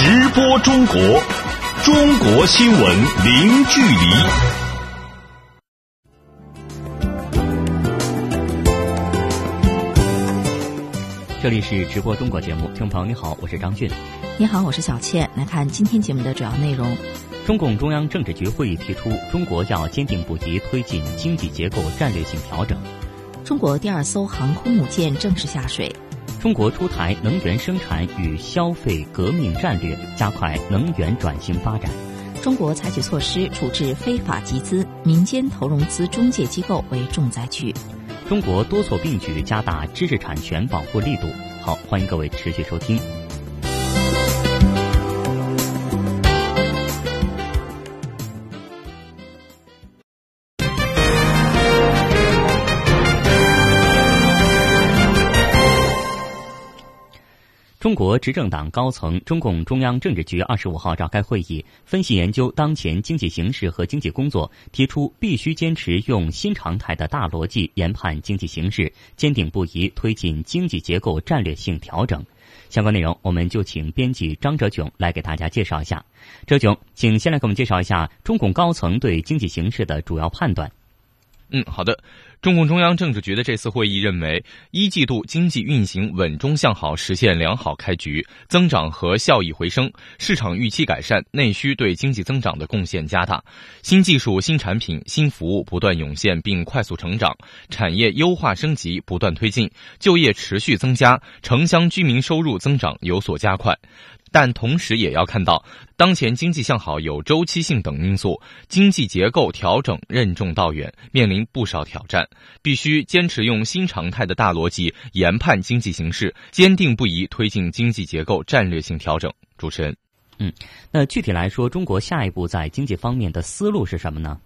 直播中国，中国新闻零距离。这里是直播中国节目，听众朋友你好，我是张俊。你好，我是小倩。来看今天节目的主要内容。中共中央政治局会议提出，中国要坚定不移推进经济结构战略性调整。中国第二艘航空母舰正式下水。中国出台能源生产与消费革命战略，加快能源转型发展。中国采取措施处置非法集资，民间投融资中介机构为重灾区。中国多措并举，加大知识产权保护力度。好，欢迎各位持续收听。中国执政党高层，中共中央政治局二十五号召开会议，分析研究当前经济形势和经济工作，提出必须坚持用新常态的大逻辑研判经济形势，坚定不移推进经济结构战略性调整。相关内容，我们就请编辑张哲炯来给大家介绍一下。哲炯，请先来给我们介绍一下中共高层对经济形势的主要判断。嗯，好的。中共中央政治局的这次会议认为，一季度经济运行稳中向好，实现良好开局，增长和效益回升，市场预期改善，内需对经济增长的贡献加大，新技术、新产品、新服务不断涌现并快速成长，产业优化升级不断推进，就业持续增加，城乡居民收入增长有所加快。但同时也要看到，当前经济向好有周期性等因素，经济结构调整任重道远，面临不少挑战，必须坚持用新常态的大逻辑研判经济形势，坚定不移推进经济结构战略性调整。主持人，嗯，那具体来说，中国下一步在经济方面的思路是什么呢？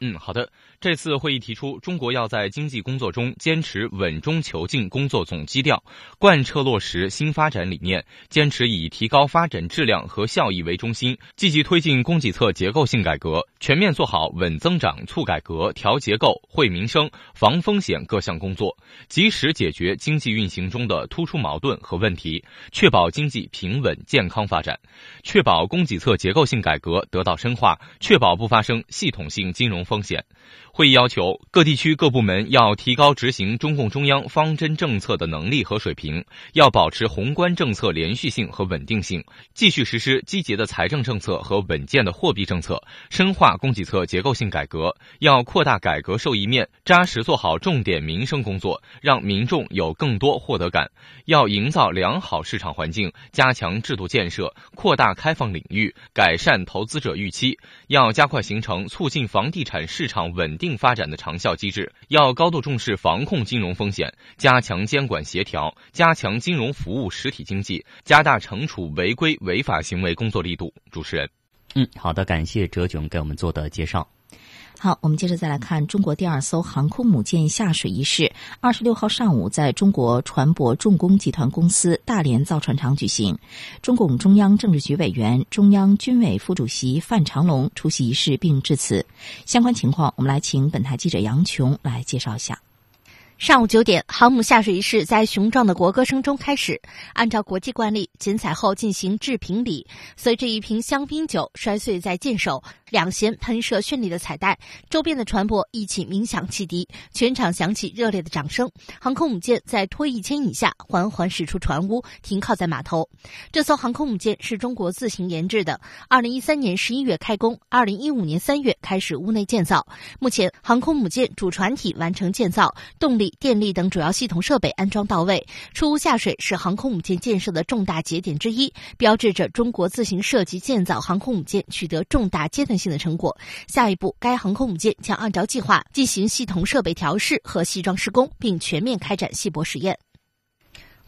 嗯，好的。这次会议提出，中国要在经济工作中坚持稳中求进工作总基调，贯彻落实新发展理念，坚持以提高发展质量和效益为中心，积极推进供给侧结构性改革，全面做好稳增长、促改革、调结构、惠民生、防风险各项工作，及时解决经济运行中的突出矛盾和问题，确保经济平稳健康发展，确保供给侧结构性改革得到深化，确保不发生系统性金融风险。会议要求各地区各部门要提高执行中共中央方针政策的能力和水平，要保持宏观政策连续性和稳定性，继续实施积极的财政政策和稳健的货币政策，深化供给侧结构性改革，要扩大改革受益面，扎实做好重点民生工作，让民众有更多获得感。要营造良好市场环境，加强制度建设，扩大开放领域，改善投资者预期。要加快形成促进房地产市场稳定。发展的长效机制，要高度重视防控金融风险，加强监管协调，加强金融服务实体经济，加大惩处违规违法行为工作力度。主持人，嗯，好的，感谢哲炯给我们做的介绍。好，我们接着再来看中国第二艘航空母舰下水仪式。二十六号上午，在中国船舶重工集团公司大连造船厂举行。中共中央政治局委员、中央军委副主席范长龙出席仪式并致辞。相关情况，我们来请本台记者杨琼来介绍一下。上午九点，航母下水仪式在雄壮的国歌声中开始。按照国际惯例，剪彩后进行致瓶礼。随着一瓶香槟酒摔碎在舰首。两舷喷射绚丽的彩带，周边的船舶一起鸣响汽笛，全场响起热烈的掌声。航空母舰在拖曳牵引下缓缓驶出船坞，停靠在码头。这艘航空母舰是中国自行研制的，二零一三年十一月开工，二零一五年三月开始屋内建造。目前，航空母舰主船体完成建造，动力、电力等主要系统设备安装到位。出坞下水是航空母舰建设的重大节点之一，标志着中国自行设计建造航空母舰取得重大阶段。性的成果，下一步该航空母舰将按照计划进行系统设备调试和西装施工，并全面开展稀薄实验。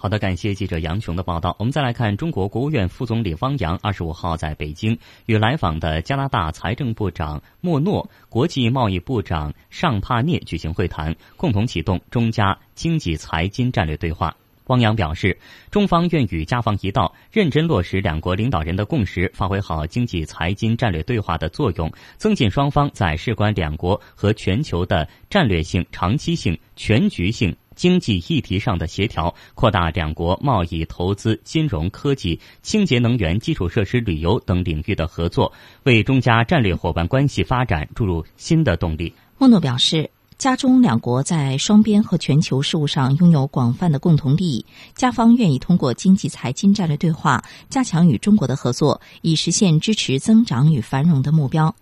好的，感谢记者杨琼的报道。我们再来看，中国国务院副总理汪洋二十五号在北京与来访的加拿大财政部长莫诺、国际贸易部长尚帕涅举行会谈，共同启动中加经济财经战略对话。汪洋表示，中方愿与加方一道，认真落实两国领导人的共识，发挥好经济财经战略对话的作用，增进双方在事关两国和全球的战略性、长期性、全局性。经济议题上的协调，扩大两国贸易、投资、金融科技、清洁能源、基础设施、旅游等领域的合作，为中加战略伙伴关系发展注入新的动力。莫诺表示。加中两国在双边和全球事务上拥有广泛的共同利益，加方愿意通过经济财经战略对话，加强与中国的合作，以实现支持增长与繁荣的目标。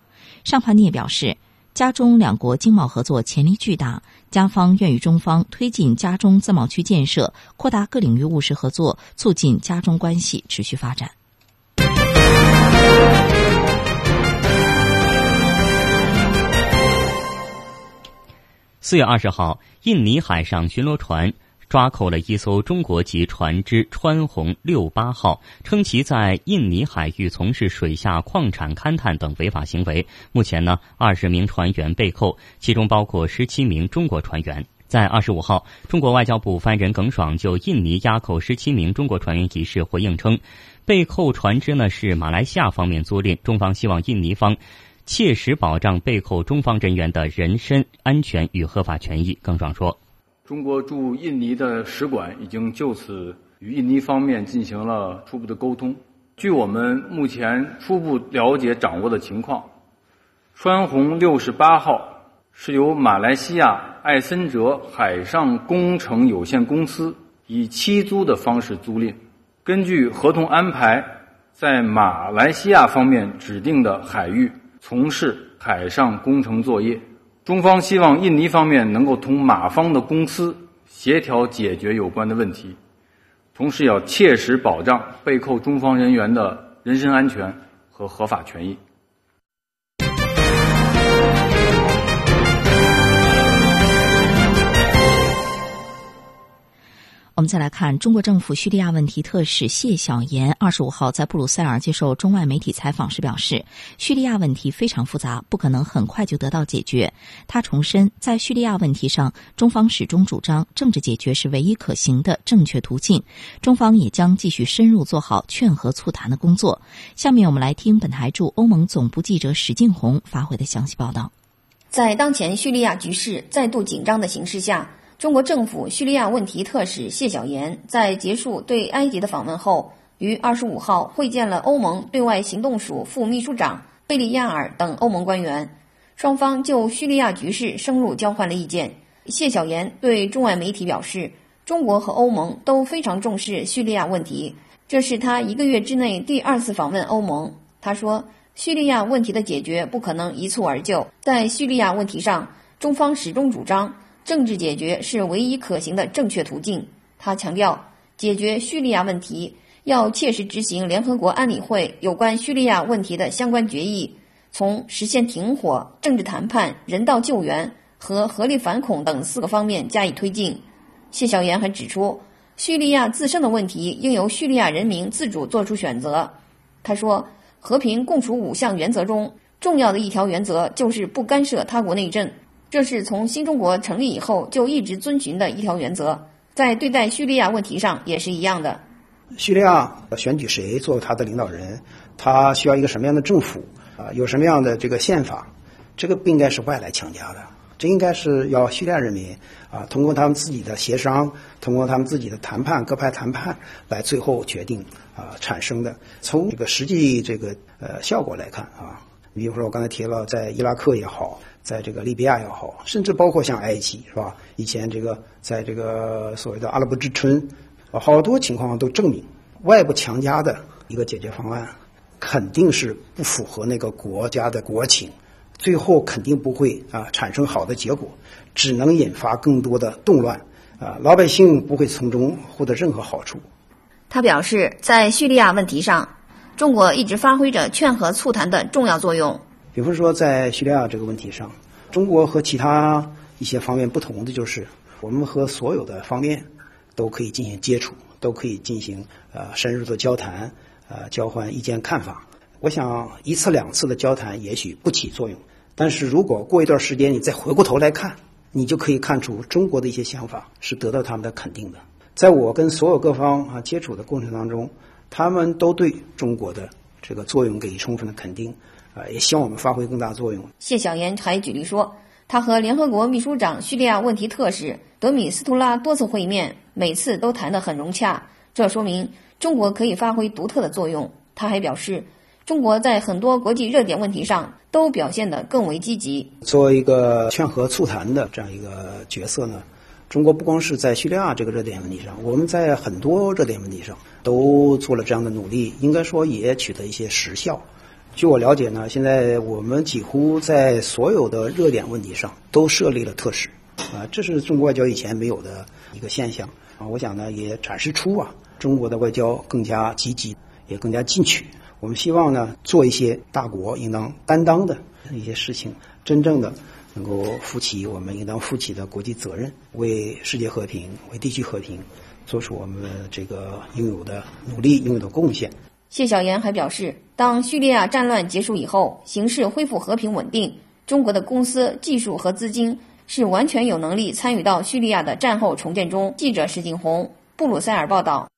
尚帕涅表示，加中两国经贸合作潜力巨大，加方愿与中方推进加中自贸区建设，扩大各领域务实合作，促进加中关系持续发展。四月二十号，印尼海上巡逻船抓扣了一艘中国籍船只“川红六八号”，称其在印尼海域从事水下矿产勘探等违法行为。目前呢，二十名船员被扣，其中包括十七名中国船员。在二十五号，中国外交部发言人耿爽就印尼押扣十七名中国船员一事回应称，被扣船只呢是马来西亚方面租赁，中方希望印尼方。切实保障被扣中方人员的人身安全与合法权益。耿爽说：“中国驻印尼的使馆已经就此与印尼方面进行了初步的沟通。据我们目前初步了解掌握的情况，川红六十八号是由马来西亚艾森哲海上工程有限公司以期租的方式租赁，根据合同安排，在马来西亚方面指定的海域。”从事海上工程作业，中方希望印尼方面能够同马方的公司协调解决有关的问题，同时要切实保障被扣中方人员的人身安全和合法权益。我们再来看，中国政府叙利亚问题特使谢小岩二十五号在布鲁塞尔接受中外媒体采访时表示，叙利亚问题非常复杂，不可能很快就得到解决。他重申，在叙利亚问题上，中方始终主张政治解决是唯一可行的正确途径。中方也将继续深入做好劝和促谈的工作。下面我们来听本台驻欧盟总部记者史静红发回的详细报道。在当前叙利亚局势再度紧张的形势下。中国政府叙利亚问题特使谢小岩在结束对埃及的访问后，于二十五号会见了欧盟对外行动署副秘书长贝利亚尔等欧盟官员，双方就叙利亚局势深入交换了意见。谢小岩对中外媒体表示，中国和欧盟都非常重视叙利亚问题，这是他一个月之内第二次访问欧盟。他说，叙利亚问题的解决不可能一蹴而就，在叙利亚问题上，中方始终主张。政治解决是唯一可行的正确途径。他强调，解决叙利亚问题要切实执行联合国安理会有关叙利亚问题的相关决议，从实现停火、政治谈判、人道救援和合力反恐等四个方面加以推进。谢小岩还指出，叙利亚自身的问题应由叙利亚人民自主做出选择。他说，和平共处五项原则中重要的一条原则就是不干涉他国内政。这是从新中国成立以后就一直遵循的一条原则，在对待叙利亚问题上也是一样的。叙利亚选举谁做他的领导人，他需要一个什么样的政府啊？有什么样的这个宪法？这个不应该是外来强加的，这应该是要叙利亚人民啊，通过他们自己的协商，通过他们自己的谈判，各派谈判来最后决定啊产生的。从这个实际这个呃效果来看啊，比如说我刚才提了，在伊拉克也好。在这个利比亚也好，甚至包括像埃及，是吧？以前这个在这个所谓的阿拉伯之春，好多情况都证明，外部强加的一个解决方案，肯定是不符合那个国家的国情，最后肯定不会啊产生好的结果，只能引发更多的动乱，啊，老百姓不会从中获得任何好处。他表示，在叙利亚问题上，中国一直发挥着劝和促谈的重要作用。比如说，在叙利亚这个问题上，中国和其他一些方面不同的就是，我们和所有的方面都可以进行接触，都可以进行呃深入的交谈，呃交换意见看法。我想一次两次的交谈也许不起作用，但是如果过一段时间你再回过头来看，你就可以看出中国的一些想法是得到他们的肯定的。在我跟所有各方啊接触的过程当中，他们都对中国的这个作用给予充分的肯定。啊，也希望我们发挥更大作用。谢小岩还举例说，他和联合国秘书长叙利亚问题特使德米斯图拉多次会面，每次都谈得很融洽，这说明中国可以发挥独特的作用。他还表示，中国在很多国际热点问题上都表现得更为积极。作为一个劝和促谈的这样一个角色呢，中国不光是在叙利亚这个热点问题上，我们在很多热点问题上都做了这样的努力，应该说也取得一些实效。据我了解呢，现在我们几乎在所有的热点问题上都设立了特使，啊，这是中国外交以前没有的一个现象啊。我想呢，也展示出啊，中国的外交更加积极，也更加进取。我们希望呢，做一些大国应当担当的一些事情，真正的能够负起我们应当负起的国际责任，为世界和平、为地区和平做出我们这个应有的努力、应有的贡献。谢晓岩还表示，当叙利亚战乱结束以后，形势恢复和平稳定，中国的公司、技术和资金是完全有能力参与到叙利亚的战后重建中。记者石景红，布鲁塞尔报道。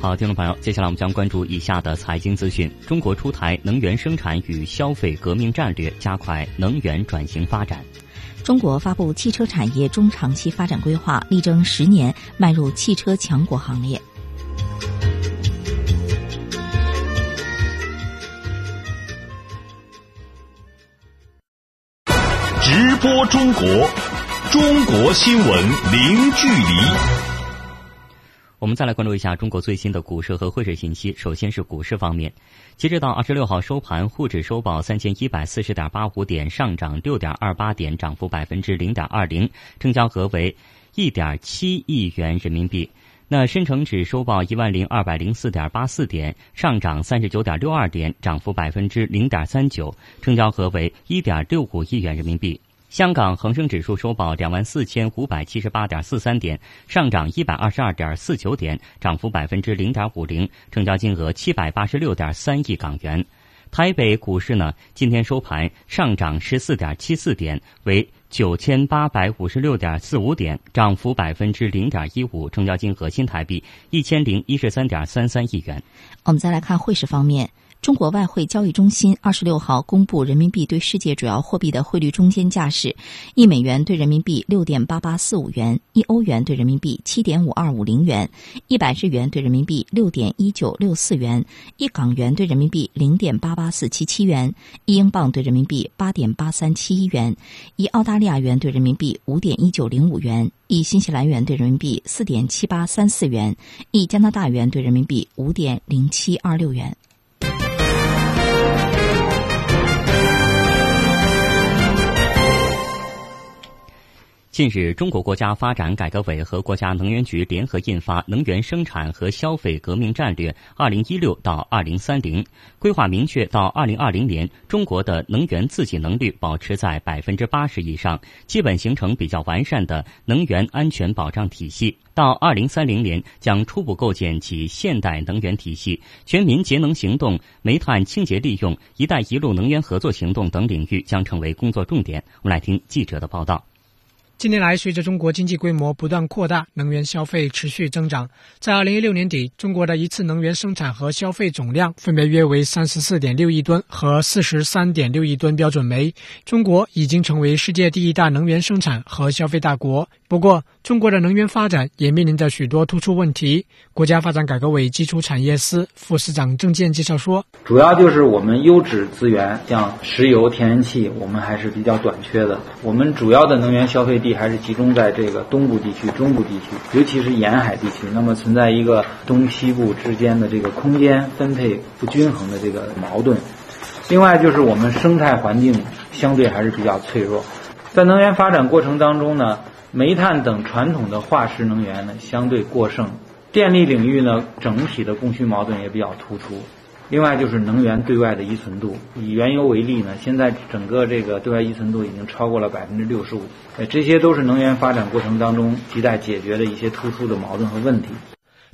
好，听众朋友，接下来我们将关注以下的财经资讯：中国出台能源生产与消费革命战略，加快能源转型发展；中国发布汽车产业中长期发展规划，力争十年迈入汽车强国行列。直播中国，中国新闻零距离。我们再来关注一下中国最新的股市和汇市信息。首先是股市方面，截止到二十六号收盘，沪指收报三千一百四十点八五点，上涨六点二八点，涨幅百分之零点二零，成交额为一点七亿元人民币。那深成指收报一万零二百零四点八四点，上涨三十九点六二点，涨幅百分之零点三九，成交额为一点六五亿元人民币。香港恒生指数收报两万四千五百七十八点四三点，上涨一百二十二点四九点，涨幅百分之零点五零，成交金额七百八十六点三亿港元。台北股市呢，今天收盘上涨十四点七四点，为九千八百五十六点四五点，涨幅百分之零点一五，成交金额新台币一千零一十三点三三亿元。我们再来看汇市方面。中国外汇交易中心二十六号公布人民币对世界主要货币的汇率中间价是：一美元对人民币六点八八四五元，一欧元对人民币七点五二五零元，一百日元对人民币六点一九六四元，一港元对人民币零点八八四七七元，一英镑对人民币八点八三七一元，一澳大利亚元对人民币五点一九零五元，一新西兰元对人民币四点七八三四元，一加拿大元对人民币五点零七二六元。近日，中国国家发展改革委和国家能源局联合印发《能源生产和消费革命战略（二零一六到二零三零）》，规划明确到二零二零年，中国的能源自给能力保持在百分之八十以上，基本形成比较完善的能源安全保障体系。到二零三零年，将初步构建起现代能源体系，全民节能行动、煤炭清洁利用、“一带一路”能源合作行动等领域将成为工作重点。我们来听记者的报道。近年来，随着中国经济规模不断扩大，能源消费持续增长。在二零一六年底，中国的一次能源生产和消费总量分别约为三十四点六亿吨和四十三点六亿吨标准煤。中国已经成为世界第一大能源生产和消费大国。不过，中国的能源发展也面临着许多突出问题。国家发展改革委基础产业司副司长郑健介绍说：“主要就是我们优质资源，像石油、天然气，我们还是比较短缺的。我们主要的能源消费地还是集中在这个东部地区、中部地区，尤其是沿海地区。那么存在一个东西部之间的这个空间分配不均衡的这个矛盾。另外，就是我们生态环境相对还是比较脆弱，在能源发展过程当中呢。”煤炭等传统的化石能源呢相对过剩，电力领域呢整体的供需矛盾也比较突出。另外就是能源对外的依存度，以原油为例呢，现在整个这个对外依存度已经超过了百分之六十五。呃，这些都是能源发展过程当中亟待解决的一些突出的矛盾和问题。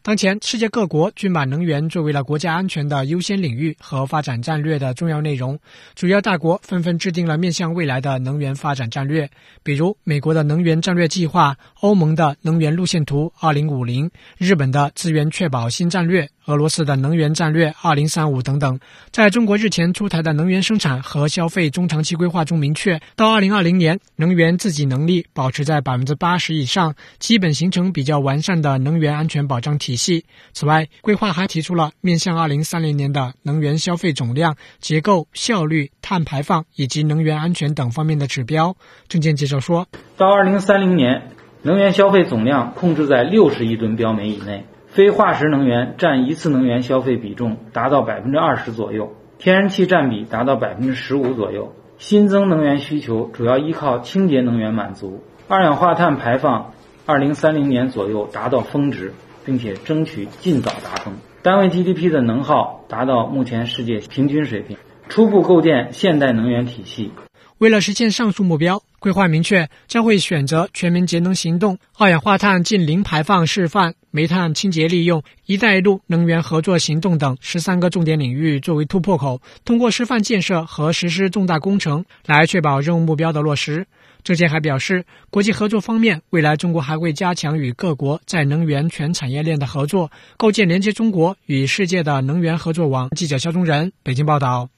当前，世界各国均把能源作为了国家安全的优先领域和发展战略的重要内容。主要大国纷纷制定了面向未来的能源发展战略，比如美国的能源战略计划、欧盟的能源路线图（ 2050）、日本的资源确保新战略。俄罗斯的能源战略二零三五等等，在中国日前出台的能源生产和消费中长期规划中明确，到二零二零年，能源自给能力保持在百分之八十以上，基本形成比较完善的能源安全保障体系。此外，规划还提出了面向二零三零年的能源消费总量、结构、效率、碳排放以及能源安全等方面的指标。证监介绍说，到二零三零年，能源消费总量控制在六十亿吨标煤以内。非化石能源占一次能源消费比重达到百分之二十左右，天然气占比达到百分之十五左右。新增能源需求主要依靠清洁能源满足。二氧化碳排放，二零三零年左右达到峰值，并且争取尽早达峰。单位 GDP 的能耗达到目前世界平均水平，初步构建现代能源体系。为了实现上述目标，规划明确将会选择全民节能行动、二氧化碳近零排放示范、煤炭清洁利用、一带一路能源合作行动等十三个重点领域作为突破口，通过示范建设和实施重大工程来确保任务目标的落实。证监还表示，国际合作方面，未来中国还会加强与各国在能源全产业链的合作，构建连接中国与世界的能源合作网。记者肖忠仁北京报道。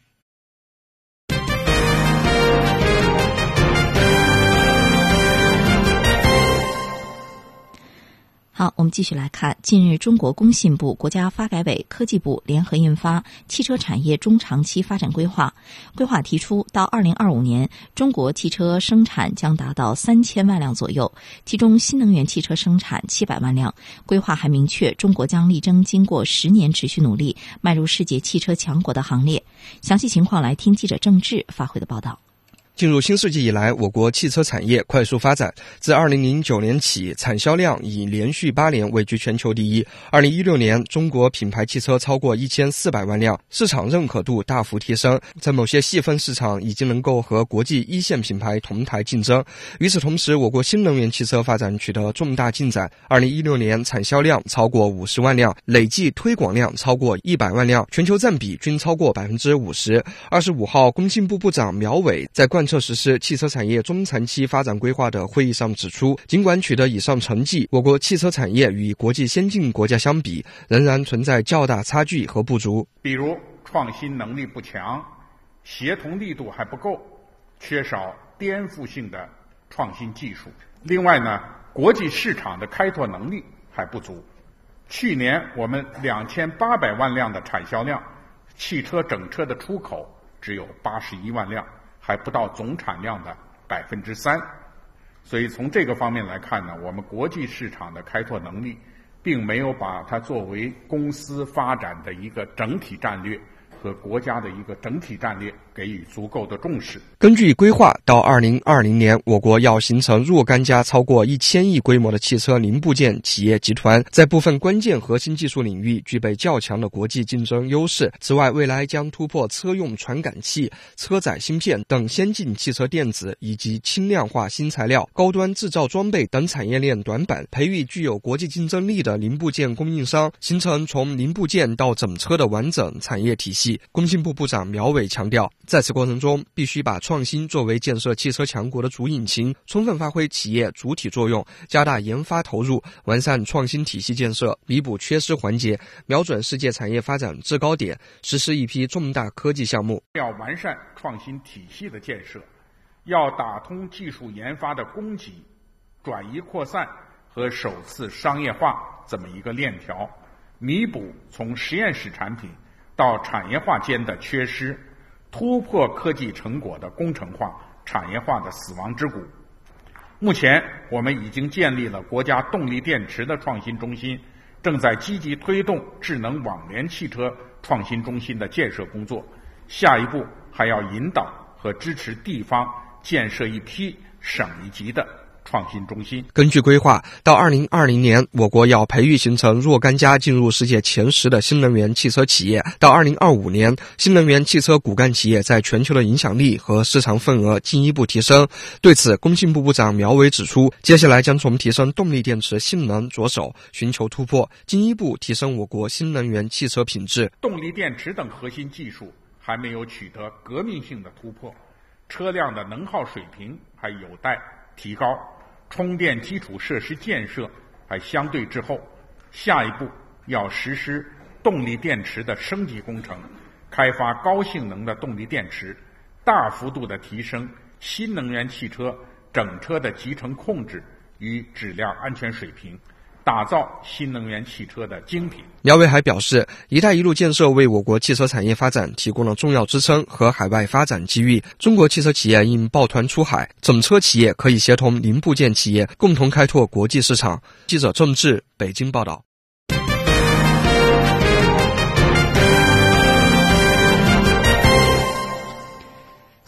好，我们继续来看。近日，中国工信部、国家发改委、科技部联合印发《汽车产业中长期发展规划》。规划提出，到二零二五年，中国汽车生产将达到三千万辆左右，其中新能源汽车生产七百万辆。规划还明确，中国将力争经过十年持续努力，迈入世界汽车强国的行列。详细情况，来听记者郑智发回的报道。进入新世纪以来，我国汽车产业快速发展。自2009年起，产销量已连续八年位居全球第一。2016年，中国品牌汽车超过1400万辆，市场认可度大幅提升，在某些细分市场已经能够和国际一线品牌同台竞争。与此同时，我国新能源汽车发展取得重大进展。2016年产销量超过50万辆，累计推广量超过100万辆，全球占比均超过50%。25号，工信部部长苗伟在冠彻实施汽车产业中长期发展规划的会议上指出，尽管取得以上成绩，我国汽车产业与国际先进国家相比，仍然存在较大差距和不足。比如创新能力不强，协同力度还不够，缺少颠覆性的创新技术。另外呢，国际市场的开拓能力还不足。去年我们两千八百万辆的产销量，汽车整车的出口只有八十一万辆。还不到总产量的百分之三，所以从这个方面来看呢，我们国际市场的开拓能力，并没有把它作为公司发展的一个整体战略。和国家的一个整体战略给予足够的重视。根据规划，到二零二零年，我国要形成若干家超过一千亿规模的汽车零部件企业集团，在部分关键核心技术领域具备较强的国际竞争优势。此外，未来将突破车用传感器、车载芯片等先进汽车电子以及轻量化新材料、高端制造装备等产业链短板，培育具有国际竞争力的零部件供应商，形成从零部件到整车的完整产业体系。工信部部长苗伟强调，在此过程中，必须把创新作为建设汽车强国的主引擎，充分发挥企业主体作用，加大研发投入，完善创新体系建设，弥补缺失环节，瞄准世界产业发展制高点，实施一批重大科技项目。要完善创新体系的建设，要打通技术研发的供给、转移扩散和首次商业化这么一个链条，弥补从实验室产品。到产业化间的缺失，突破科技成果的工程化、产业化的死亡之谷。目前，我们已经建立了国家动力电池的创新中心，正在积极推动智能网联汽车创新中心的建设工作。下一步还要引导和支持地方建设一批省一级的创新中心。根据规划，到二零二零年，我国要培育形成若干家进入世界前十的新能源汽车企业；到二零二五年，新能源汽车骨干企业在全球的影响力和市场份额进一步提升。对此，工信部部长苗圩指出，接下来将从提升动力电池性能着手，寻求突破，进一步提升我国新能源汽车品质。动力电池等核心技术还没有取得革命性的突破，车辆的能耗水平还有待提高。充电基础设施建设还相对滞后，下一步要实施动力电池的升级工程，开发高性能的动力电池，大幅度的提升新能源汽车整车的集成控制与质量安全水平。打造新能源汽车的精品。苗伟还表示，“一带一路”建设为我国汽车产业发展提供了重要支撑和海外发展机遇。中国汽车企业应抱团出海，整车企业可以协同零部件企业，共同开拓国际市场。记者郑志北京报道。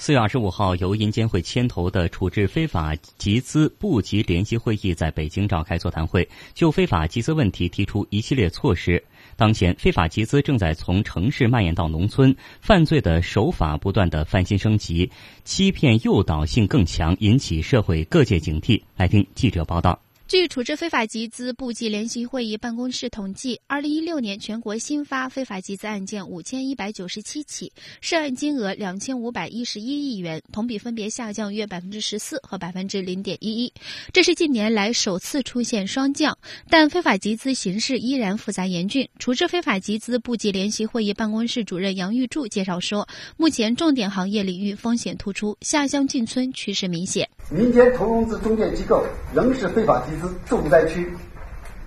四月二十五号，由银监会牵头的处置非法集资部级联席会议在北京召开座谈会，就非法集资问题提出一系列措施。当前，非法集资正在从城市蔓延到农村，犯罪的手法不断的翻新升级，欺骗诱导性更强，引起社会各界警惕。来听记者报道。据处置非法集资部际联席会议办公室统计，二零一六年全国新发非法集资案件五千一百九十七起，涉案金额两千五百一十一亿元，同比分别下降约百分之十四和百分之零点一一。这是近年来首次出现双降，但非法集资形势依然复杂严峻。处置非法集资部际联席会议办公室主任杨玉柱介绍说，目前重点行业领域风险突出，下乡进村趋势明显。民间投融资中介机构仍是非法集资重灾区，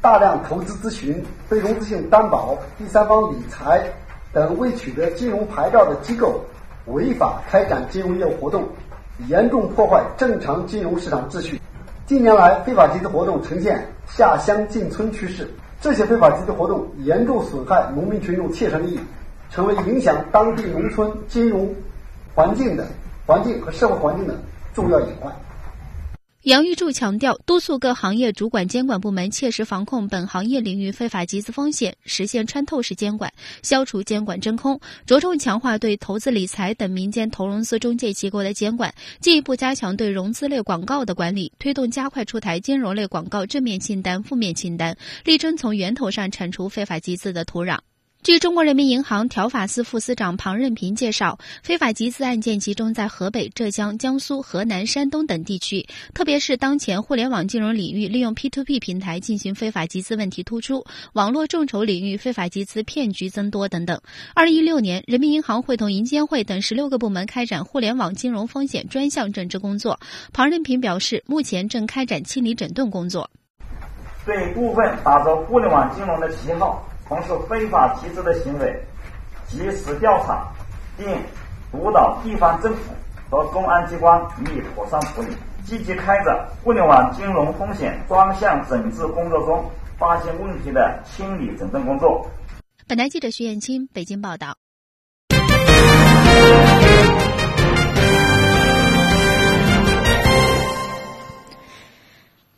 大量投资咨询、非融资性担保、第三方理财等未取得金融牌照的机构违法开展金融业务活动，严重破坏正常金融市场秩序。近年来，非法集资活动呈现下乡进村趋势，这些非法集资活动严重损害农民群众切身利益，成为影响当地农村金融环境的环境和社会环境的重要隐患。杨玉柱强调，督促各行业主管监管部门切实防控本行业领域非法集资风险，实现穿透式监管，消除监管真空。着重强化对投资理财等民间投融资中介机构的监管，进一步加强对融资类广告的管理，推动加快出台金融类广告正面清单、负面清单，力争从源头上铲除非法集资的土壤。据中国人民银行条法司副司长庞任平介绍，非法集资案件集中在河北、浙江、江苏、河南、山东等地区，特别是当前互联网金融领域利用 P2P 平台进行非法集资问题突出，网络众筹领域非法集资骗局增多等等。二零一六年，人民银行会同银监会等十六个部门开展互联网金融风险专项整治工作。庞任平表示，目前正开展清理整顿工作，对部分打着互联网金融的旗号。从事非法集资的行为，及时调查，并督导地方政府和公安机关予以妥善处理。积极开展互联网金融风险专项整治工作中发现问题的清理整顿工作。本台记者徐艳青北京报道。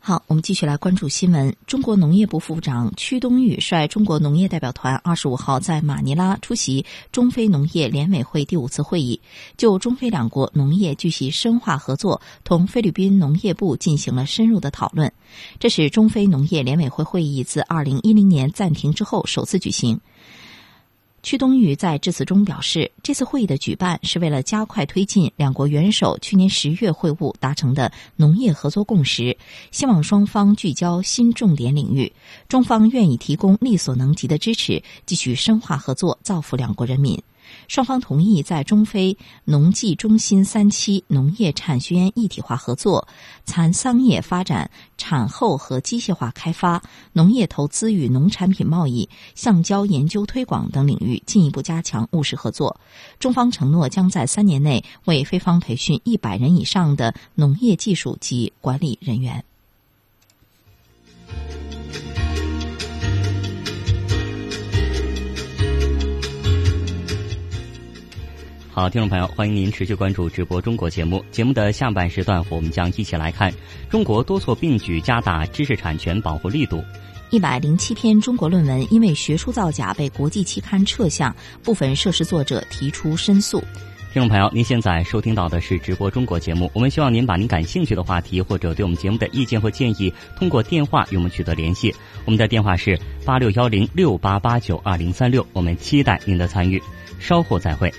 好，我们继续来关注新闻。中国农业部副部长屈冬玉率中国农业代表团二十五号在马尼拉出席中非农业联委会第五次会议，就中非两国农业继续深化合作，同菲律宾农业部进行了深入的讨论。这是中非农业联委会会议自二零一零年暂停之后首次举行。屈冬玉在致辞中表示，这次会议的举办是为了加快推进两国元首去年十月会晤达成的农业合作共识，希望双方聚焦新重点领域，中方愿意提供力所能及的支持，继续深化合作，造福两国人民。双方同意在中非农技中心三期农业产学研一体化合作、蚕桑业发展、产后和机械化开发、农业投资与农产品贸易、橡胶研究推广等领域进一步加强务实合作。中方承诺将在三年内为非方培训一百人以上的农业技术及管理人员。好，听众朋友，欢迎您持续关注直播中国节目。节目的下半时段，我们将一起来看中国多措并举加大知识产权保护力度。一百零七篇中国论文因为学术造假被国际期刊撤项，部分涉事作者提出申诉。听众朋友，您现在收听到的是直播中国节目。我们希望您把您感兴趣的话题或者对我们节目的意见或建议，通过电话与我们取得联系。我们的电话是八六幺零六八八九二零三六。我们期待您的参与。稍后再会。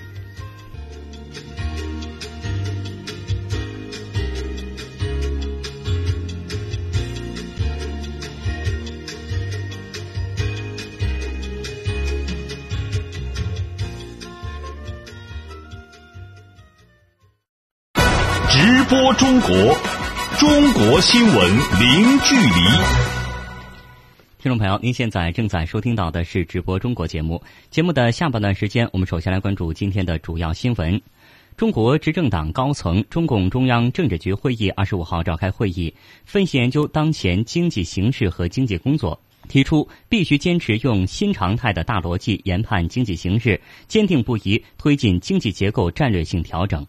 播中国，中国新闻零距离。听众朋友，您现在正在收听到的是直播中国节目。节目的下半段时间，我们首先来关注今天的主要新闻。中国执政党高层中共中央政治局会议二十五号召开会议，分析研究当前经济形势和经济工作，提出必须坚持用新常态的大逻辑研判经济形势，坚定不移推进经济结构战略性调整。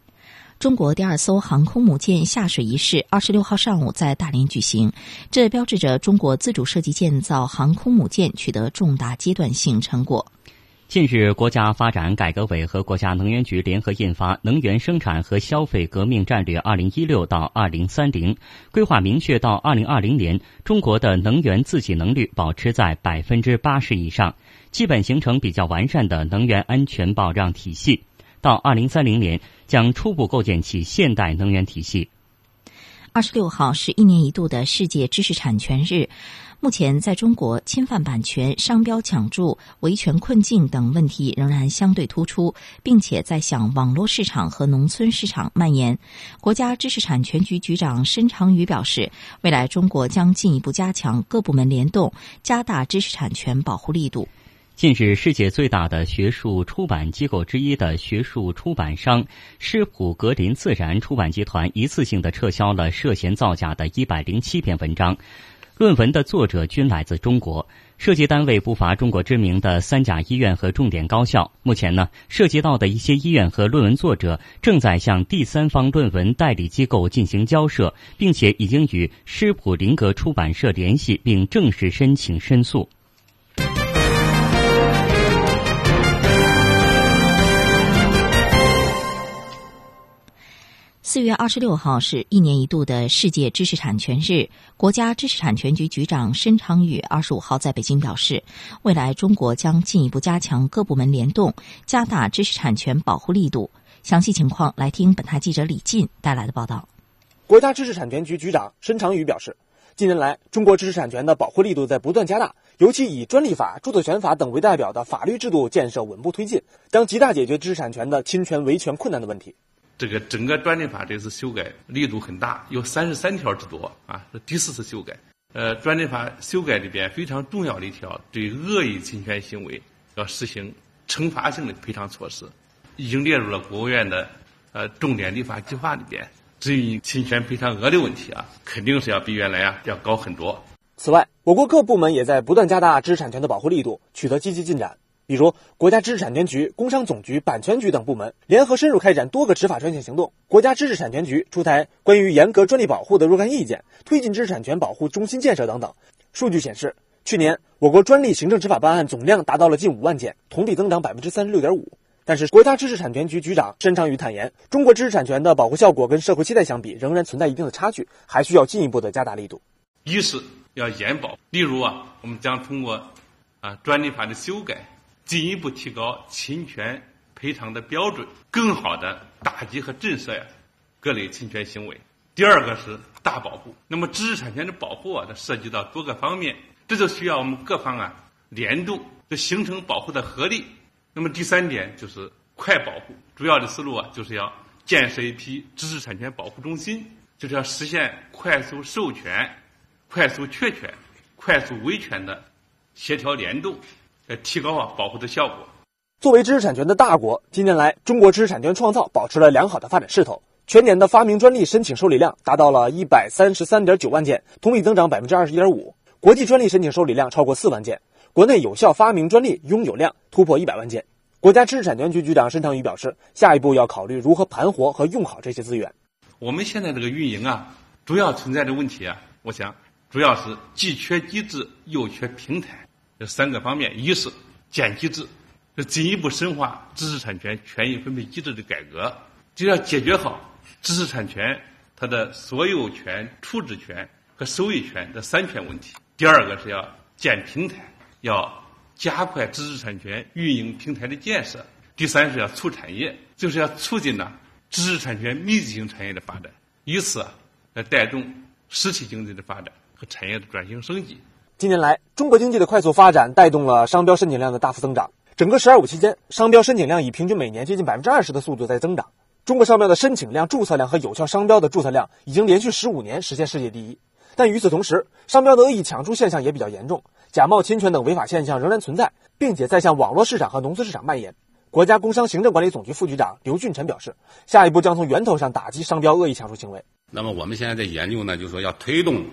中国第二艘航空母舰下水仪式二十六号上午在大连举行，这标志着中国自主设计建造航空母舰取得重大阶段性成果。近日，国家发展改革委和国家能源局联合印发《能源生产和消费革命战略（二零一六到二零三零）》，规划明确到二零二零年，中国的能源自给能率保持在百分之八十以上，基本形成比较完善的能源安全保障体系。到二零三零年，将初步构建起现代能源体系。二十六号是一年一度的世界知识产权日。目前，在中国，侵犯版权、商标抢注、维权困境等问题仍然相对突出，并且在向网络市场和农村市场蔓延。国家知识产权局局长申长宇表示，未来中国将进一步加强各部门联动，加大知识产权保护力度。近日，世界最大的学术出版机构之一的学术出版商施普格林自然出版集团一次性的撤销了涉嫌造假的一百零七篇文章。论文的作者均来自中国，涉及单位不乏中国知名的三甲医院和重点高校。目前呢，涉及到的一些医院和论文作者正在向第三方论文代理机构进行交涉，并且已经与施普林格出版社联系，并正式申请申诉。四月二十六号是一年一度的世界知识产权日。国家知识产权局局长申长宇二十五号在北京表示，未来中国将进一步加强各部门联动，加大知识产权保护力度。详细情况来听本台记者李进带来的报道。国家知识产权局局长申长宇表示，近年来中国知识产权的保护力度在不断加大，尤其以专利法、著作权法等为代表的法律制度建设稳步推进，将极大解决知识产权的侵权维权困难的问题。这个整个专利法这次修改力度很大，有三十三条之多啊，是第四次修改。呃，专利法修改里边非常重要的一条，对恶意侵权行为要实行惩罚性的赔偿措施，已经列入了国务院的呃重点立法计划里边。至于侵权赔偿额的问题啊，肯定是要比原来啊要高很多。此外，我国各部门也在不断加大知识产权的保护力度，取得积极进展。比如，国家知识产权局、工商总局、版权局等部门联合深入开展多个执法专项行动。国家知识产权局出台关于严格专利保护的若干意见，推进知识产权保护中心建设等等。数据显示，去年我国专利行政执法办案总量达到了近五万件，同比增长百分之三十六点五。但是，国家知识产权局局长申长宇坦言，中国知识产权的保护效果跟社会期待相比，仍然存在一定的差距，还需要进一步的加大力度。一是要严保，例如啊，我们将通过啊专利法的修改。进一步提高侵权赔偿的标准，更好的打击和震慑呀各类侵权行为。第二个是大保护，那么知识产权的保护啊，它涉及到多个方面，这就需要我们各方啊联动，就形成保护的合力。那么第三点就是快保护，主要的思路啊，就是要建设一批知识产权保护中心，就是要实现快速授权、快速确权、快速维权的协调联动。来提高啊保护的效果。作为知识产权的大国，近年来中国知识产权创造保持了良好的发展势头。全年的发明专利申请受理量达到了一百三十三点九万件，同比增长百分之二十一点五。国际专利申请受理量超过四万件，国内有效发明专利拥有量突破一百万件。国家知识产权局局长申长宇表示，下一步要考虑如何盘活和用好这些资源。我们现在这个运营啊，主要存在的问题啊，我想主要是既缺机制又缺平台这三个方面。一是建机制，要进一步深化知识产权权益分配机制的改革，就要解决好知识产权它的所有权、处置权和收益权这三权问题。第二个是要建平台，要加快知识产权运营平台的建设。第三是要促产业，就是要促进呢知识产权密集型产业的发展，以此来带动实体经济的发展和产业的转型升级。近年来，中国经济的快速发展带动了商标申请量的大幅增长。整个“十二五”期间，商标申请量以平均每年接近百分之二十的速度在增长。中国商标的申请量、注册量和有效商标的注册量已经连续十五年实现世界第一。但与此同时，商标的恶意抢注现象也比较严重，假冒侵权等违法现象仍然存在，并且在向网络市场和农村市场蔓延。国家工商行政管理总局副局长刘俊臣表示，下一步将从源头上打击商标恶意抢注行为。那么我们现在在研究呢，就是说要推动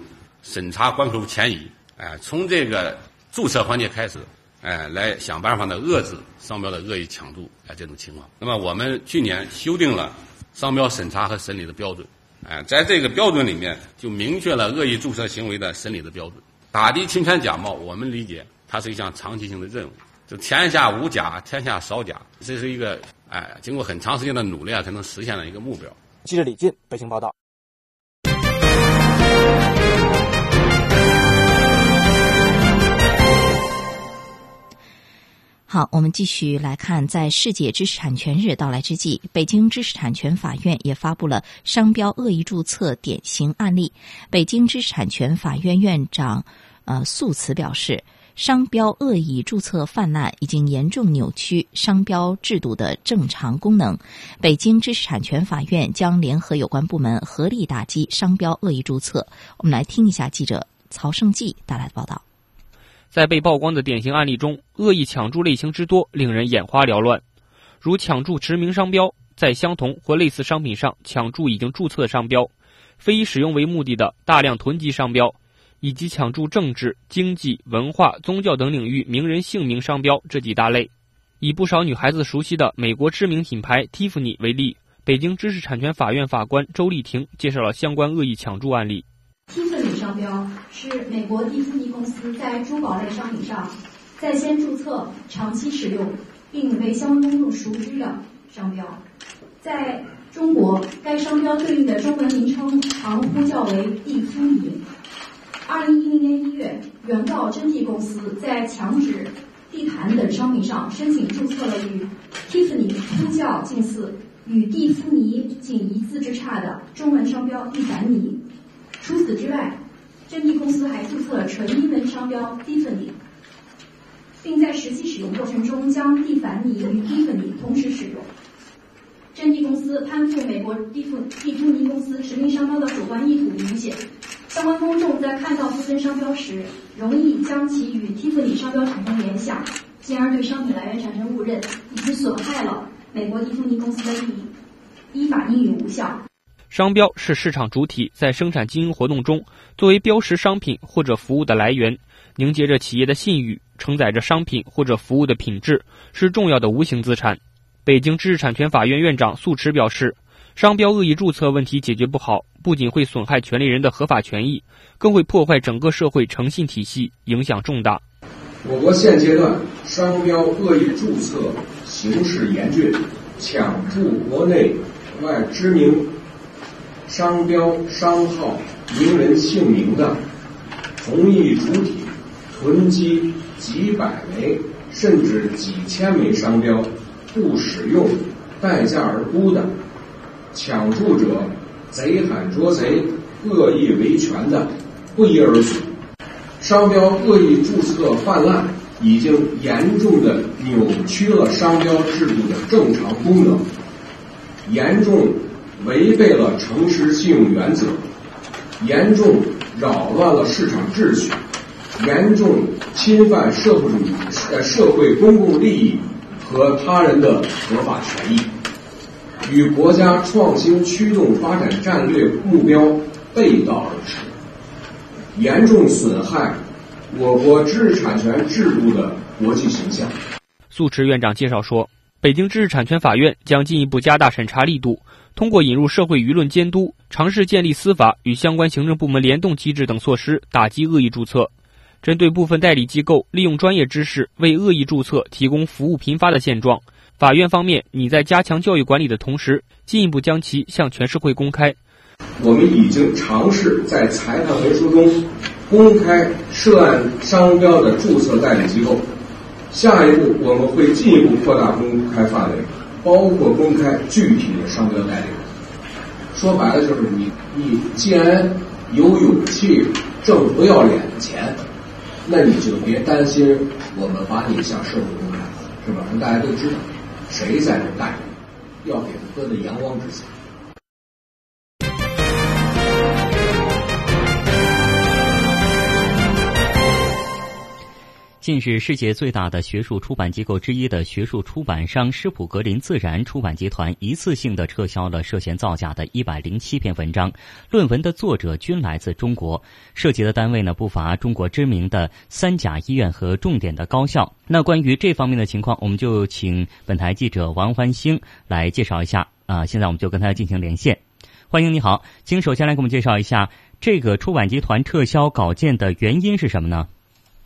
审查关口迁移，哎，从这个注册环节开始，哎，来想办法呢遏制商标的恶意抢注哎这种情况。那么我们去年修订了商标审查和审理的标准。哎，在这个标准里面就明确了恶意注册行为的审理的标准。打击侵权假冒，我们理解它是一项长期性的任务。就天下无假，天下少假，这是一个哎，经过很长时间的努力啊，才能实现的一个目标。记者李进，北京报道。好，我们继续来看，在世界知识产权日到来之际，北京知识产权法院也发布了商标恶意注册典型案例。北京知识产权法院院长呃诉辞表示，商标恶意注册泛滥已经严重扭曲商标制度的正常功能。北京知识产权法院将联合有关部门合力打击商标恶意注册。我们来听一下记者曹胜记带来的报道。在被曝光的典型案例中，恶意抢注类型之多，令人眼花缭乱。如抢注驰名商标，在相同或类似商品上抢注已经注册的商标，非以使用为目的的大量囤积商标，以及抢注政治、经济、文化、宗教等领域名人姓名商标这几大类。以不少女孩子熟悉的美国知名品牌蒂芙尼为例，北京知识产权法院法官周丽婷介绍了相关恶意抢注案例。商标是美国蒂芙尼公司在珠宝类商品上在先注册、长期使用，并为向公众熟知的商标。在中国，该商标对应的中文名称常呼叫为蒂芙尼。二零一零年一月，原告真蒂公司在墙纸、地毯等商品上申请注册了与蒂芙尼呼叫近似、与蒂芙尼仅一字之差的中文商标蒂凡尼。除此之外，真蒂公司还注册了纯英文商标 Tiffany，并在实际使用过程中将蒂凡尼与 Tiffany 同时使用。真蒂公司攀附美国蒂芙蒂芙尼公司驰名商标的主观意图明显，相关公众在看到自身商标时，容易将其与 Tiffany 商标产生联想，进而对商品来源产生误认，以及损害了美国蒂芙尼公司的利益，依法应予无效。商标是市场主体在生产经营活动中作为标识商品或者服务的来源，凝结着企业的信誉，承载着商品或者服务的品质，是重要的无形资产。北京知识产权法院院长素池表示，商标恶意注册问题解决不好，不仅会损害权利人的合法权益，更会破坏整个社会诚信体系，影响重大。我国现阶段商标恶意注册形势严峻，抢注国内外知名。商标、商号、名人姓名的同一主体囤积几百枚甚至几千枚商标，不使用、待价而沽的抢注者贼喊捉贼、恶意维权的不一而足。商标恶意注册泛滥，已经严重的扭曲了商标制度的正常功能，严重。违背了诚实信用原则，严重扰乱了市场秩序，严重侵犯社会主义呃社会公共利益和他人的合法权益，与国家创新驱动发展战略目标背道而驰，严重损害我国知识产权制度的国际形象。素池院长介绍说，北京知识产权法院将进一步加大审查力度，通过引入社会舆论监督，尝试建立司法与相关行政部门联动机制等措施，打击恶意注册。针对部分代理机构利用专业知识为恶意注册提供服务频发的现状，法院方面拟在加强教育管理的同时，进一步将其向全社会公开。我们已经尝试在裁判文书中公开涉案商标的注册代理机构，下一步我们会进一步扩大公开范围，包括公开具体的商标代理人。说白了就是你你既然有勇气挣不要脸的钱。那你就别担心，我们把你向社会公开，是吧？让大家都知道谁在这干，要给他搁在阳光之下。近日，世界最大的学术出版机构之一的学术出版商施普格林自然出版集团一次性的撤销了涉嫌造假的一百零七篇文章，论文的作者均来自中国，涉及的单位呢不乏中国知名的三甲医院和重点的高校。那关于这方面的情况，我们就请本台记者王欢星来介绍一下。啊，现在我们就跟他进行连线。欢迎你好，请首先来给我们介绍一下这个出版集团撤销稿件的原因是什么呢？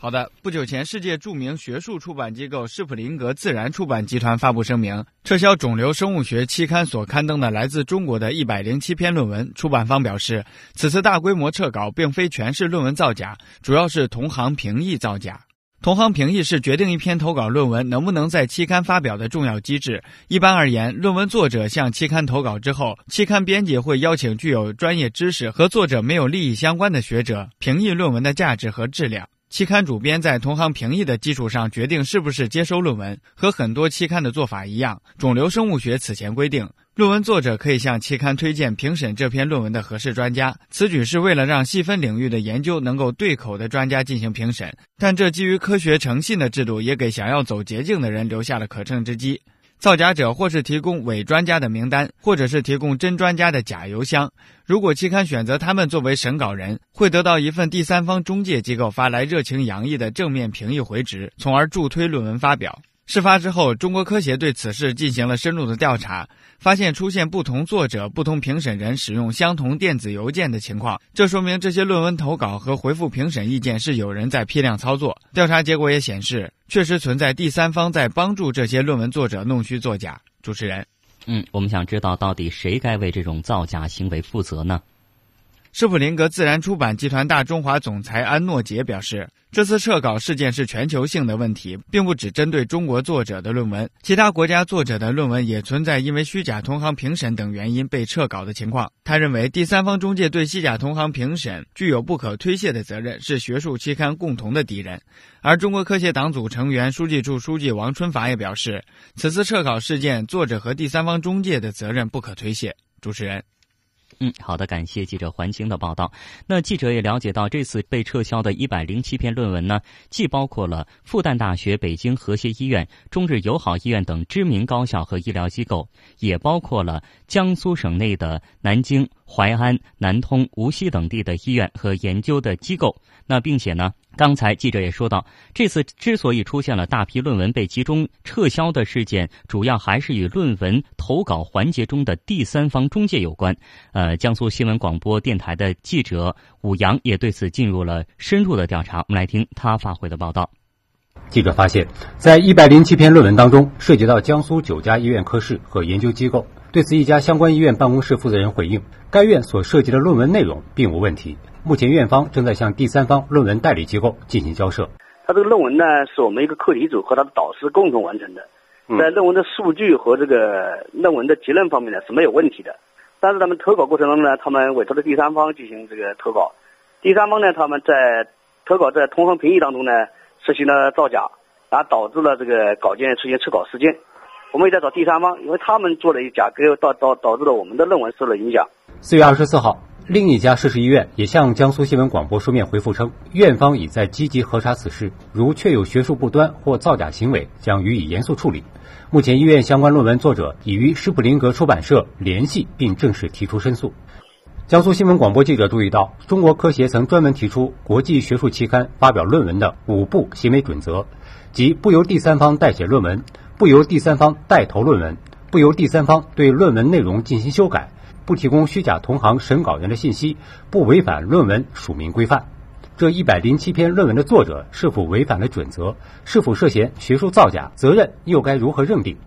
好的，不久前，世界著名学术出版机构施普林格自然出版集团发布声明，撤销肿瘤生物学期刊所刊登的来自中国的一百零七篇论文。出版方表示，此次大规模撤稿并非全是论文造假，主要是同行评议造假。同行评议是决定一篇投稿论文能不能在期刊发表的重要机制。一般而言，论文作者向期刊投稿之后，期刊编辑会邀请具有专业知识和作者没有利益相关的学者评议论文的价值和质量。期刊主编在同行评议的基础上决定是不是接收论文，和很多期刊的做法一样。肿瘤生物学此前规定，论文作者可以向期刊推荐评审这篇论文的合适专家。此举是为了让细分领域的研究能够对口的专家进行评审，但这基于科学诚信的制度也给想要走捷径的人留下了可乘之机。造假者或是提供伪专家的名单，或者是提供真专家的假邮箱。如果期刊选择他们作为审稿人，会得到一份第三方中介机构发来热情洋溢的正面评议回执，从而助推论文发表。事发之后，中国科协对此事进行了深入的调查，发现出现不同作者、不同评审人使用相同电子邮件的情况，这说明这些论文投稿和回复评审意见是有人在批量操作。调查结果也显示，确实存在第三方在帮助这些论文作者弄虚作假。主持人，嗯，我们想知道到底谁该为这种造假行为负责呢？施普林格自然出版集团大中华总裁安诺杰表示，这次撤稿事件是全球性的问题，并不只针对中国作者的论文，其他国家作者的论文也存在因为虚假同行评审等原因被撤稿的情况。他认为，第三方中介对虚假同行评审具有不可推卸的责任，是学术期刊共同的敌人。而中国科协党组成员、书记处书记王春法也表示，此次撤稿事件，作者和第三方中介的责任不可推卸。主持人。嗯，好的，感谢记者环清的报道。那记者也了解到，这次被撤销的一百零七篇论文呢，既包括了复旦大学、北京和谐医院、中日友好医院等知名高校和医疗机构，也包括了江苏省内的南京、淮安、南通、无锡等地的医院和研究的机构。那并且呢？刚才记者也说到，这次之所以出现了大批论文被集中撤销的事件，主要还是与论文投稿环节中的第三方中介有关。呃，江苏新闻广播电台的记者武阳也对此进入了深入的调查。我们来听他发回的报道。记者发现，在一百零七篇论文当中，涉及到江苏九家医院科室和研究机构。对此，一家相关医院办公室负责人回应，该院所涉及的论文内容并无问题。目前，院方正在向第三方论文代理机构进行交涉。他这个论文呢，是我们一个课题组和他的导师共同完成的，在论文的数据和这个论文的结论方面呢是没有问题的。但是他们投稿过程中呢，他们委托的第三方进行这个投稿，第三方呢他们在投稿在同行评议当中呢实行了造假，然后导致了这个稿件出现撤稿事件。我们也在找第三方，因为他们做了一假给导导导致了我们的论文受了影响。四月二十四号。另一家涉事医院也向江苏新闻广播书面回复称，院方已在积极核查此事，如确有学术不端或造假行为，将予以严肃处理。目前，医院相关论文作者已与施普林格出版社联系，并正式提出申诉。江苏新闻广播记者注意到，中国科协曾专门提出国际学术期刊发表论文的五步行为准则，即不由第三方代写论文，不由第三方带头论文，不由第三方对论文内容进行修改，不提供虚假同行审稿人的信息，不违反论文署名规范。这一百零七篇论文的作者是否违反了准则？是否涉嫌学术造假？责任又该如何认定？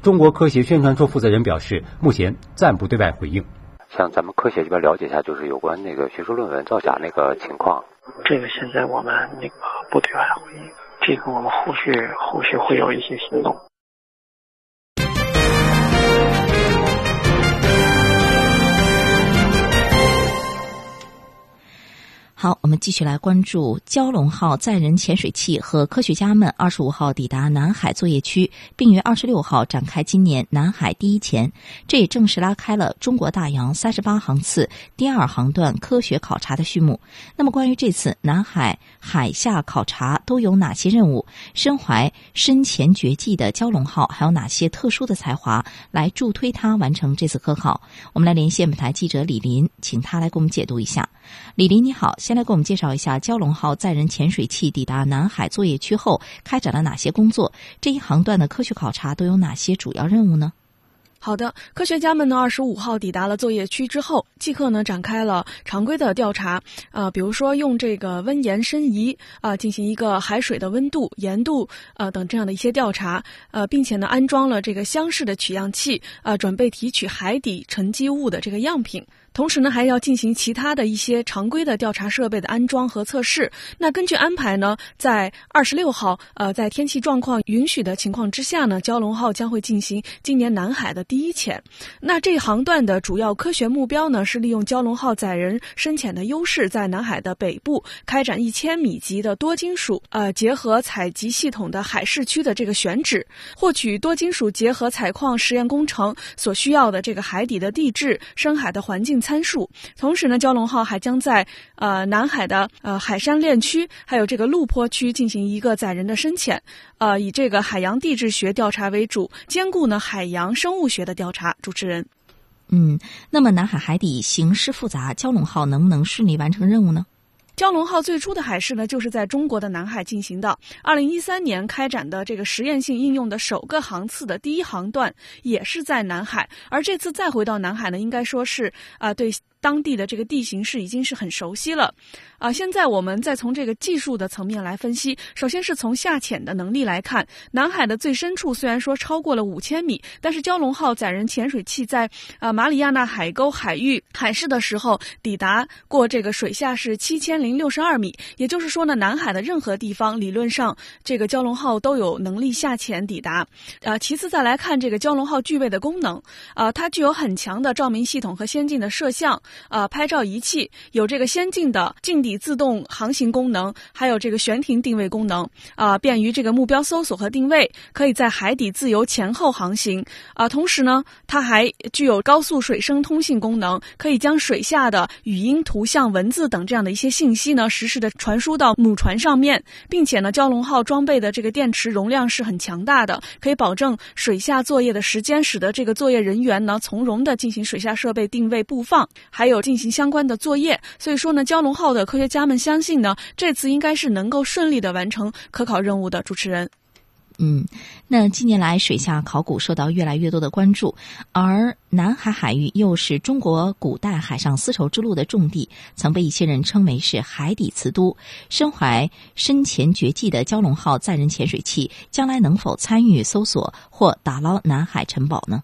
中国科协宣传处负责人表示，目前暂不对外回应。向咱们科协这边了解一下，就是有关那个学术论文造假那个情况。这个现在我们那个不对外回应，这个我们后续后续会有一些行动。好，我们继续来关注蛟龙号载人潜水器和科学家们二十五号抵达南海作业区，并于二十六号展开今年南海第一潜，这也正式拉开了中国大洋三十八航次第二航段科学考察的序幕。那么，关于这次南海海下考察都有哪些任务？身怀深潜绝技的蛟龙号还有哪些特殊的才华来助推它完成这次科考？我们来连线本台记者李林，请他来给我们解读一下。李林，你好。先来给我们介绍一下蛟龙号载人潜水器抵达南海作业区后开展了哪些工作？这一航段的科学考察都有哪些主要任务呢？好的，科学家们呢，二十五号抵达了作业区之后，即刻呢展开了常规的调查，啊，比如说用这个温盐深仪啊进行一个海水的温度、盐度呃等这样的一些调查，呃，并且呢安装了这个箱式的取样器，啊，准备提取海底沉积物的这个样品。同时呢，还要进行其他的一些常规的调查设备的安装和测试。那根据安排呢，在二十六号，呃，在天气状况允许的情况之下呢，蛟龙号将会进行今年南海的第一潜。那这一航段的主要科学目标呢，是利用蛟龙号载人深潜的优势，在南海的北部开展一千米级的多金属呃结合采集系统的海市区的这个选址，获取多金属结合采矿实验工程所需要的这个海底的地质、深海的环境。参数。同时呢，蛟龙号还将在呃南海的呃海山链区，还有这个陆坡区进行一个载人的深潜，呃，以这个海洋地质学调查为主，兼顾呢海洋生物学的调查。主持人，嗯，那么南海海底形势复杂，蛟龙号能不能顺利完成任务呢？蛟龙号最初的海试呢，就是在中国的南海进行的。二零一三年开展的这个实验性应用的首个航次的第一航段，也是在南海。而这次再回到南海呢，应该说是啊，对。当地的这个地形是已经是很熟悉了，啊，现在我们再从这个技术的层面来分析。首先是从下潜的能力来看，南海的最深处虽然说超过了五千米，但是蛟龙号载人潜水器在啊马里亚纳海沟海域海试的时候，抵达过这个水下是七千零六十二米。也就是说呢，南海的任何地方理论上这个蛟龙号都有能力下潜抵达。啊，其次再来看这个蛟龙号具备的功能，啊，它具有很强的照明系统和先进的摄像。啊，拍照仪器有这个先进的近地自动航行功能，还有这个悬停定位功能啊，便于这个目标搜索和定位，可以在海底自由前后航行啊。同时呢，它还具有高速水声通信功能，可以将水下的语音、图像、文字等这样的一些信息呢，实时的传输到母船上面，并且呢，蛟龙号装备的这个电池容量是很强大的，可以保证水下作业的时间，使得这个作业人员呢从容的进行水下设备定位布放。还有进行相关的作业，所以说呢，蛟龙号的科学家们相信呢，这次应该是能够顺利的完成科考任务的。主持人，嗯，那近年来水下考古受到越来越多的关注，而南海海域又是中国古代海上丝绸之路的重地，曾被一些人称为是海底瓷都。身怀深潜绝技的蛟龙号载人潜水器，将来能否参与搜索或打捞南海沉宝呢？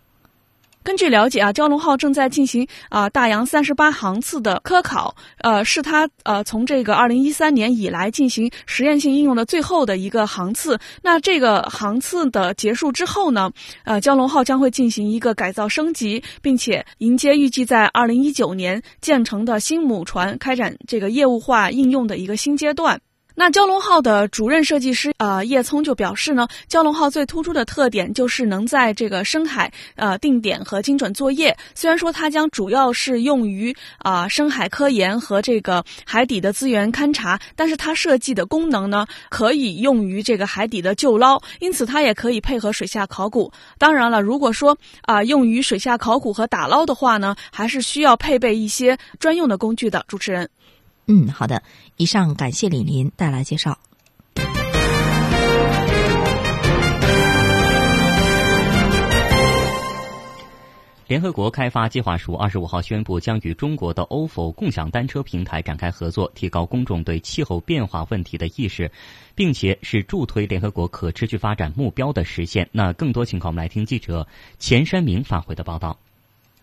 根据了解啊，蛟龙号正在进行啊大洋三十八航次的科考，呃，是它呃从这个二零一三年以来进行实验性应用的最后的一个航次。那这个航次的结束之后呢，呃，蛟龙号将会进行一个改造升级，并且迎接预计在二零一九年建成的新母船，开展这个业务化应用的一个新阶段。那蛟龙号的主任设计师呃叶聪就表示呢，蛟龙号最突出的特点就是能在这个深海呃定点和精准作业。虽然说它将主要是用于啊深海科研和这个海底的资源勘察，但是它设计的功能呢可以用于这个海底的救捞，因此它也可以配合水下考古。当然了，如果说啊用于水下考古和打捞的话呢，还是需要配备一些专用的工具的。主持人。嗯，好的。以上感谢李林带来介绍。联合国开发计划署二十五号宣布，将与中国的 OFO 共享单车平台展开合作，提高公众对气候变化问题的意识，并且是助推联合国可持续发展目标的实现。那更多情况，我们来听记者钱山明发回的报道。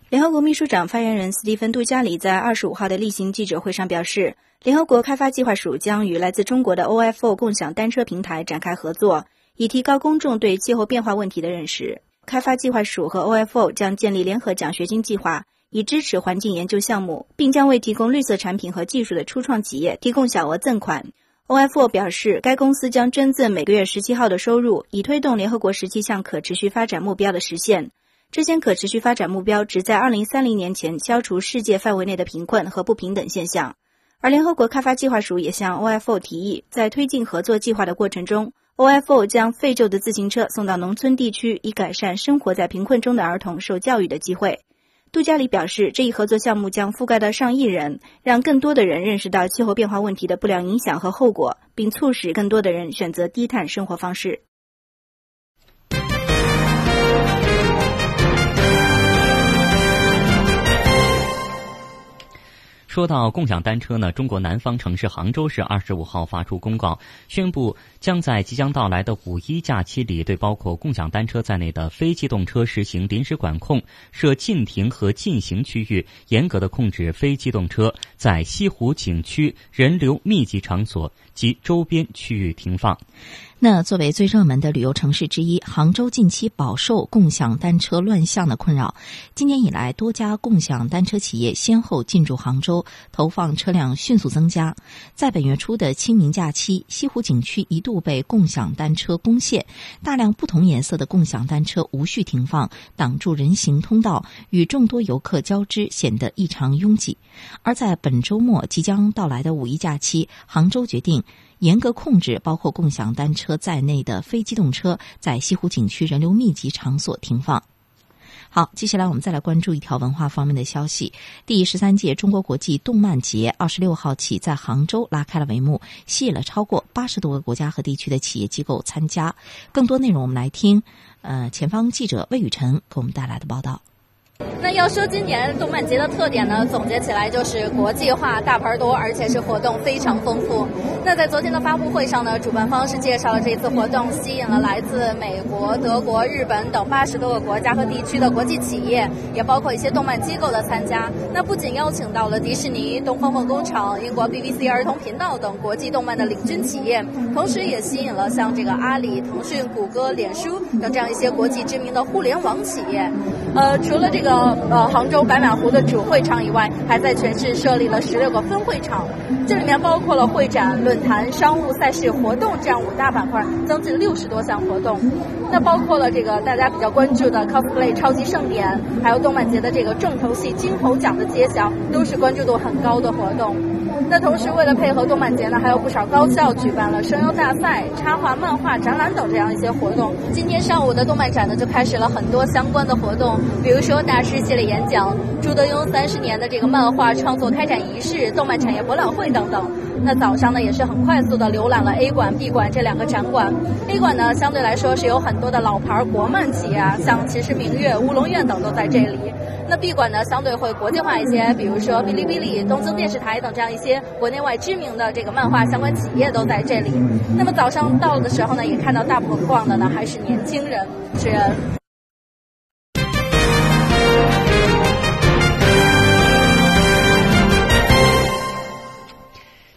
联合国秘书长发言人斯蒂芬·杜加里在二十五号的例行记者会上表示，联合国开发计划署将与来自中国的 ofo 共享单车平台展开合作，以提高公众对气候变化问题的认识。开发计划署和 OFO 将建立联合奖学金计划，以支持环境研究项目，并将为提供绿色产品和技术的初创企业提供小额赠款。OFO 表示，该公司将捐赠每个月十七号的收入，以推动联合国十七项可持续发展目标的实现。这些可持续发展目标旨在二零三零年前消除世界范围内的贫困和不平等现象。而联合国开发计划署也向 OFO 提议，在推进合作计划的过程中。OFO 将废旧的自行车送到农村地区，以改善生活在贫困中的儿童受教育的机会。杜加里表示，这一合作项目将覆盖到上亿人，让更多的人认识到气候变化问题的不良影响和后果，并促使更多的人选择低碳生活方式。说到共享单车呢，中国南方城市杭州市二十五号发出公告，宣布将在即将到来的五一假期里，对包括共享单车在内的非机动车实行临时管控，设禁停和禁行区域，严格的控制非机动车在西湖景区人流密集场所及周边区域停放。那作为最热门的旅游城市之一，杭州近期饱受共享单车乱象的困扰。今年以来，多家共享单车企业先后进驻杭州，投放车辆迅速增加。在本月初的清明假期，西湖景区一度被共享单车攻陷，大量不同颜色的共享单车无序停放，挡住人行通道，与众多游客交织，显得异常拥挤。而在本周末即将到来的五一假期，杭州决定。严格控制包括共享单车在内的非机动车在西湖景区人流密集场所停放。好，接下来我们再来关注一条文化方面的消息：第十三届中国国际动漫节二十六号起在杭州拉开了帷幕，吸引了超过八十多个国家和地区的企业机构参加。更多内容我们来听，呃，前方记者魏雨辰给我们带来的报道。那要说今年动漫节的特点呢，总结起来就是国际化、大牌多，而且是活动非常丰富。那在昨天的发布会上呢，主办方是介绍了这次活动吸引了来自美国、德国、日本等八十多个国家和地区的国际企业，也包括一些动漫机构的参加。那不仅邀请到了迪士尼、东方梦工厂、英国 BBC 儿童频道等国际动漫的领军企业，同时也吸引了像这个阿里、腾讯、谷歌、脸书等这样一些国际知名的互联网企业。呃，除了这个呃杭州白马湖的主会场以外，还在全市设立了十六个分会场，这里面包括了会展、论坛、商务、赛事、活动这样五大板块，将近六十多项活动。那包括了这个大家比较关注的 cosplay 超级盛典，还有动漫节的这个重头戏金猴奖的揭晓，都是关注度很高的活动。那同时，为了配合动漫节呢，还有不少高校举办了声优大赛、插画、漫画展览等这样一些活动。今天上午的动漫展呢，就开始了很多相关的活动，比如说大大师系列演讲、朱德庸三十年的这个漫画创作开展仪式、动漫产业博览会等等。那早上呢，也是很快速的浏览了 A 馆、B 馆这两个展馆。A 馆呢，相对来说是有很多的老牌国漫企业啊，像骑士明月、乌龙院等都在这里。那 B 馆呢，相对会国际化一些，比如说哔哩哔哩、东京电视台等这样一些国内外知名的这个漫画相关企业都在这里。那么早上到的时候呢，也看到大部分逛的呢还是年轻人。是。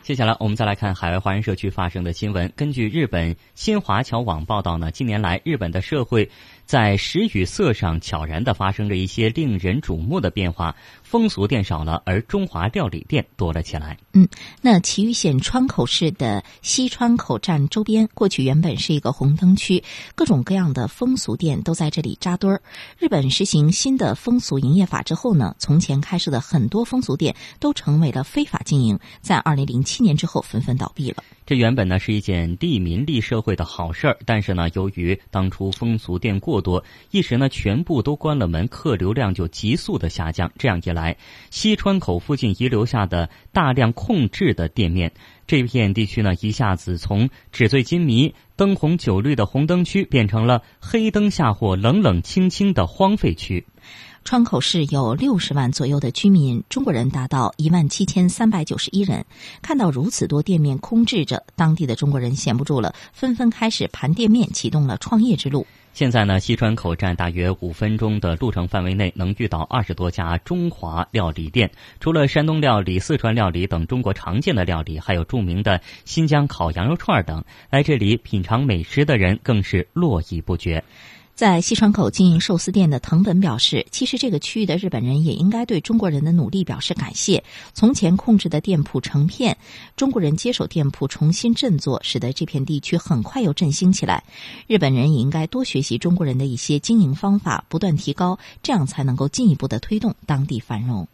接下来，我们再来看海外华人社区发生的新闻。根据日本新华侨网报道呢，近年来日本的社会。在食与色上悄然的发生着一些令人瞩目的变化，风俗店少了，而中华料理店多了起来。嗯，那岐玉县川口市的西川口站周边，过去原本是一个红灯区，各种各样的风俗店都在这里扎堆儿。日本实行新的风俗营业法之后呢，从前开设的很多风俗店都成为了非法经营，在二零零七年之后纷纷倒闭了。这原本呢是一件利民利社会的好事儿，但是呢，由于当初风俗店过多，一时呢全部都关了门，客流量就急速的下降。这样一来，西川口附近遗留下的大量空置的店面，这片地区呢一下子从纸醉金迷、灯红酒绿的红灯区，变成了黑灯瞎火、冷冷清清的荒废区。窗口市有六十万左右的居民，中国人达到一万七千三百九十一人。看到如此多店面空置着，当地的中国人闲不住了，纷纷开始盘店面，启动了创业之路。现在呢，西川口站大约五分钟的路程范围内，能遇到二十多家中华料理店。除了山东料理、四川料理等中国常见的料理，还有著名的新疆烤羊肉串等。来这里品尝美食的人更是络绎不绝。在西川口经营寿司店的藤本表示，其实这个区域的日本人也应该对中国人的努力表示感谢。从前控制的店铺成片，中国人接手店铺重新振作，使得这片地区很快又振兴起来。日本人也应该多学习中国人的一些经营方法，不断提高，这样才能够进一步的推动当地繁荣。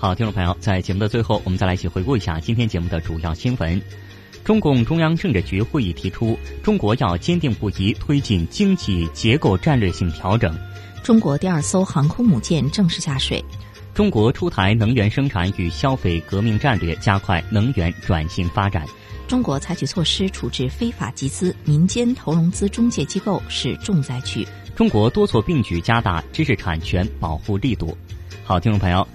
好，听众朋友，在节目的最后，我们再来一起回顾一下今天节目的主要新闻。中共中央政治局会议提出，中国要坚定不移推进经济结构战略性调整。中国第二艘航空母舰正式下水。中国出台能源生产与消费革命战略，加快能源转型发展。中国采取措施处置非法集资，民间投融资中介机构是重灾区。中国多措并举，加大知识产权保护力度。好，听众朋友。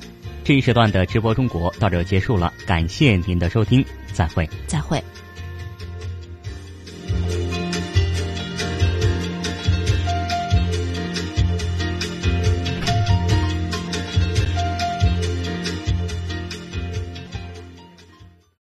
这一时段的直播中国到这结束了，感谢您的收听，再会，再会。